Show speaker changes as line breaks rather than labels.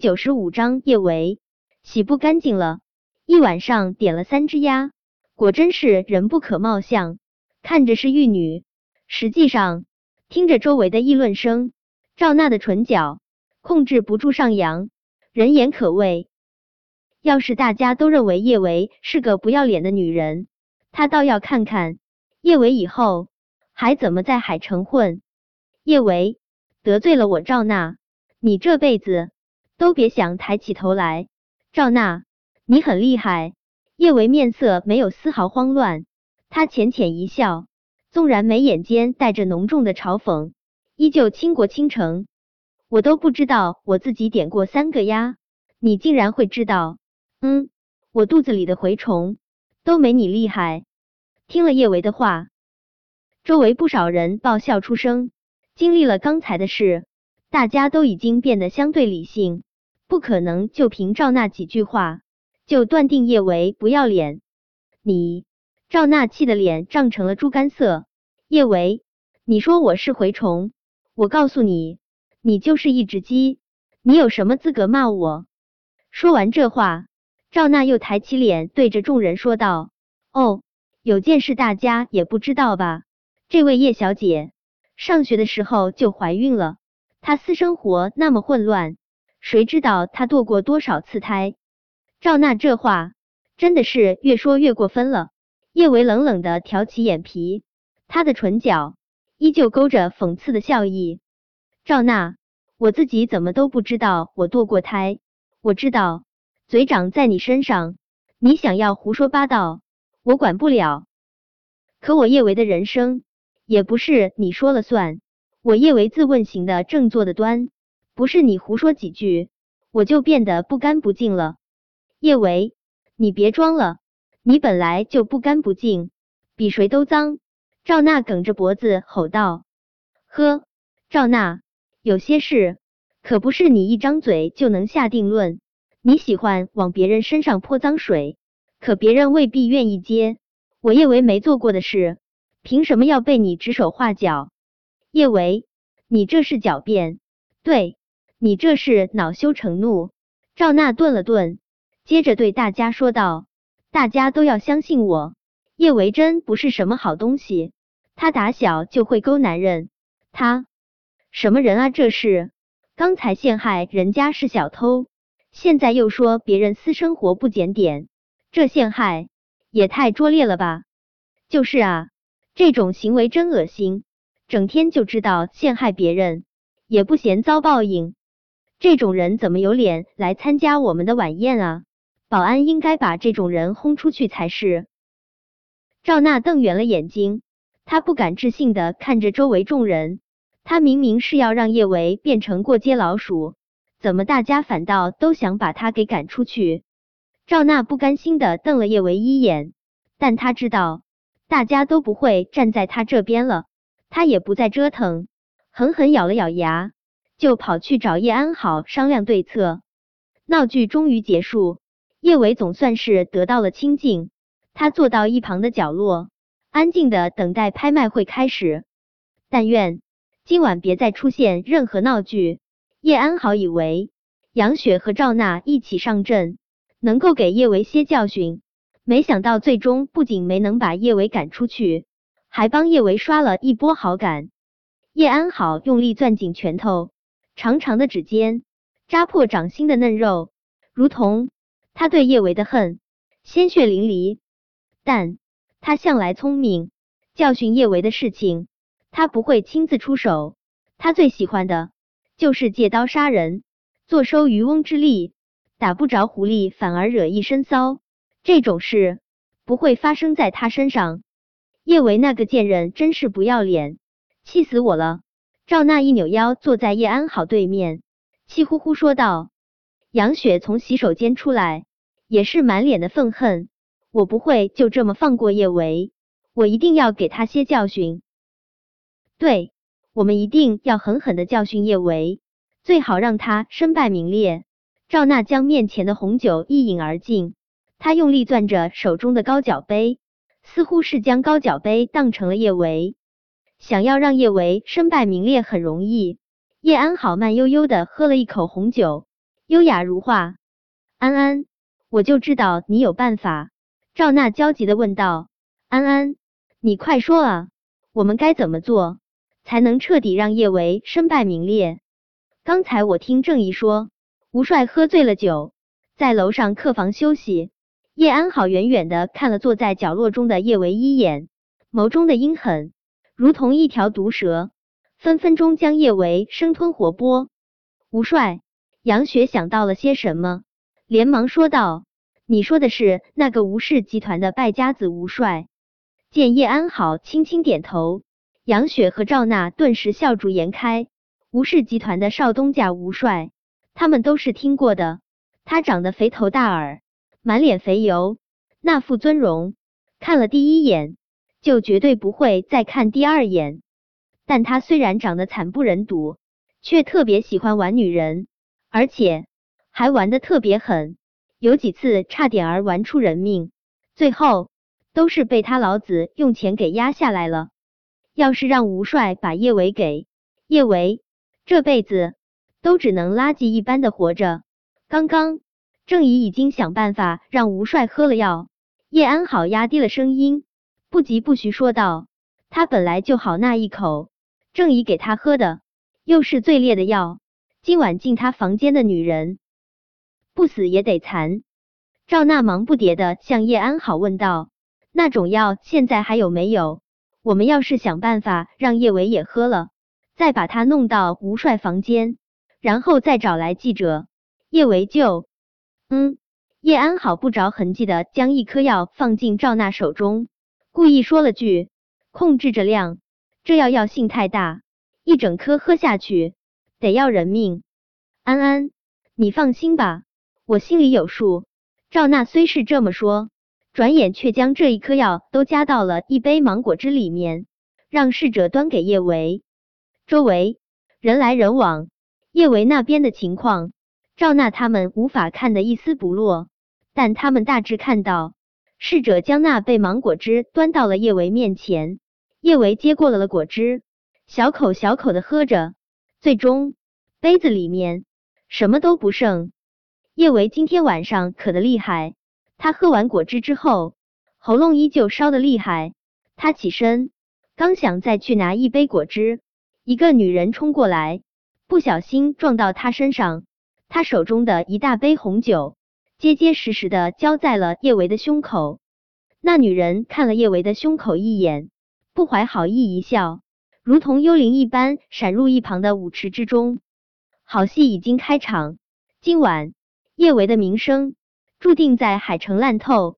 九十五章叶维洗不干净了，一晚上点了三只鸭，果真是人不可貌相，看着是玉女，实际上听着周围的议论声，赵娜的唇角控制不住上扬，人言可畏。要是大家都认为叶维是个不要脸的女人，她倒要看看叶维以后还怎么在海城混。叶维得罪了我赵娜，你这辈子。都别想抬起头来，赵娜，你很厉害。叶维面色没有丝毫慌乱，他浅浅一笑，纵然眉眼间带着浓重的嘲讽，依旧倾国倾城。我都不知道我自己点过三个鸭，你竟然会知道？嗯，我肚子里的蛔虫都没你厉害。听了叶维的话，周围不少人爆笑出声。经历了刚才的事，大家都已经变得相对理性。不可能就凭赵娜几句话就断定叶维不要脸。你赵娜气的脸涨成了猪肝色。叶维，你说我是蛔虫，我告诉你，你就是一只鸡，你有什么资格骂我？说完这话，赵娜又抬起脸对着众人说道：“哦，有件事大家也不知道吧？这位叶小姐上学的时候就怀孕了，她私生活那么混乱。”谁知道他堕过多少次胎？赵娜这话真的是越说越过分了。叶维冷冷的挑起眼皮，他的唇角依旧勾着讽刺的笑意。赵娜，我自己怎么都不知道我堕过胎？我知道嘴长在你身上，你想要胡说八道，我管不了。可我叶维的人生也不是你说了算，我叶维自问行的正坐的端。不是你胡说几句，我就变得不干不净了。叶维，你别装了，你本来就不干不净，比谁都脏。赵娜梗着脖子吼道：“呵，赵娜，有些事可不是你一张嘴就能下定论。你喜欢往别人身上泼脏水，可别人未必愿意接。我叶维没做过的事，凭什么要被你指手画脚？叶维，你这是狡辩，对。”你这是恼羞成怒。赵娜顿了顿，接着对大家说道：“大家都要相信我，叶维真不是什么好东西。他打小就会勾男人，他什么人啊？这是刚才陷害人家是小偷，现在又说别人私生活不检点，这陷害也太拙劣了吧？就是啊，这种行为真恶心，整天就知道陷害别人，也不嫌遭报应。”这种人怎么有脸来参加我们的晚宴啊？保安应该把这种人轰出去才是。赵娜瞪圆了眼睛，她不敢置信的看着周围众人，她明明是要让叶维变成过街老鼠，怎么大家反倒都想把他给赶出去？赵娜不甘心的瞪了叶维一眼，但她知道大家都不会站在他这边了，她也不再折腾，狠狠咬了咬牙。就跑去找叶安好商量对策。闹剧终于结束，叶伟总算是得到了清静。他坐到一旁的角落，安静的等待拍卖会开始。但愿今晚别再出现任何闹剧。叶安好以为杨雪和赵娜一起上阵，能够给叶维些教训，没想到最终不仅没能把叶维赶出去，还帮叶维刷了一波好感。叶安好用力攥紧拳头。长长的指尖扎破掌心的嫩肉，如同他对叶维的恨，鲜血淋漓。但他向来聪明，教训叶维的事情，他不会亲自出手。他最喜欢的就是借刀杀人，坐收渔翁之利，打不着狐狸反而惹一身骚。这种事不会发生在他身上。叶维那个贱人真是不要脸，气死我了！赵娜一扭腰，坐在叶安好对面，气呼呼说道：“杨雪从洗手间出来，也是满脸的愤恨。我不会就这么放过叶维，我一定要给他些教训。对，我们一定要狠狠的教训叶维，最好让他身败名裂。”赵娜将面前的红酒一饮而尽，她用力攥着手中的高脚杯，似乎是将高脚杯当成了叶维。想要让叶维身败名裂很容易。叶安好慢悠悠的喝了一口红酒，优雅如画。安安，我就知道你有办法。赵娜焦急的问道。安安，你快说啊，我们该怎么做才能彻底让叶维身败名裂？刚才我听郑怡说，吴帅喝醉了酒，在楼上客房休息。叶安好远远的看了坐在角落中的叶维一眼，眸中的阴狠如同一条毒蛇，分分钟将叶维生吞活剥。吴帅，杨雪想到了些什么，连忙说道：“你说的是那个吴氏集团的败家子吴帅？”见叶安好轻轻点头，杨雪和赵娜顿时笑逐颜开。吴氏集团的少东家吴帅，他们都是听过的。他长得肥头大耳。满脸肥油，那副尊容，看了第一眼就绝对不会再看第二眼。但他虽然长得惨不忍睹，却特别喜欢玩女人，而且还玩的特别狠，有几次差点儿玩出人命，最后都是被他老子用钱给压下来了。要是让吴帅把叶维给叶维，这辈子都只能垃圾一般的活着。刚刚。郑怡已经想办法让吴帅喝了药。叶安好压低了声音，不疾不徐说道：“他本来就好那一口，郑姨给他喝的又是最烈的药。今晚进他房间的女人，不死也得残。”赵娜忙不迭的向叶安好问道：“那种药现在还有没有？我们要是想办法让叶伟也喝了，再把他弄到吴帅房间，然后再找来记者，叶维就……”嗯，叶安好不着痕迹的将一颗药放进赵娜手中，故意说了句：“控制着量，这药药性太大，一整颗喝下去得要人命。”安安，你放心吧，我心里有数。赵娜虽是这么说，转眼却将这一颗药都加到了一杯芒果汁里面，让侍者端给叶维。周围人来人往，叶维那边的情况。赵娜他们无法看得一丝不落，但他们大致看到，侍者将那杯芒果汁端到了叶维面前，叶维接过了了果汁，小口小口的喝着，最终杯子里面什么都不剩。叶维今天晚上渴得厉害，他喝完果汁之后，喉咙依旧烧的厉害。他起身，刚想再去拿一杯果汁，一个女人冲过来，不小心撞到他身上。他手中的一大杯红酒，结结实实的浇在了叶维的胸口。那女人看了叶维的胸口一眼，不怀好意一笑，如同幽灵一般闪入一旁的舞池之中。好戏已经开场，今晚叶维的名声注定在海城烂透。